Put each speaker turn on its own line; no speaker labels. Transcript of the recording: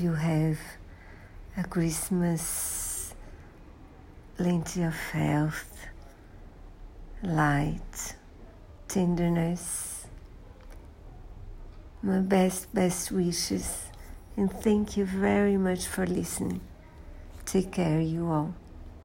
you have a Christmas plenty of health, light, tenderness. My best, best wishes, and thank you very much for listening. Take care, you all.